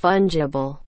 fungible.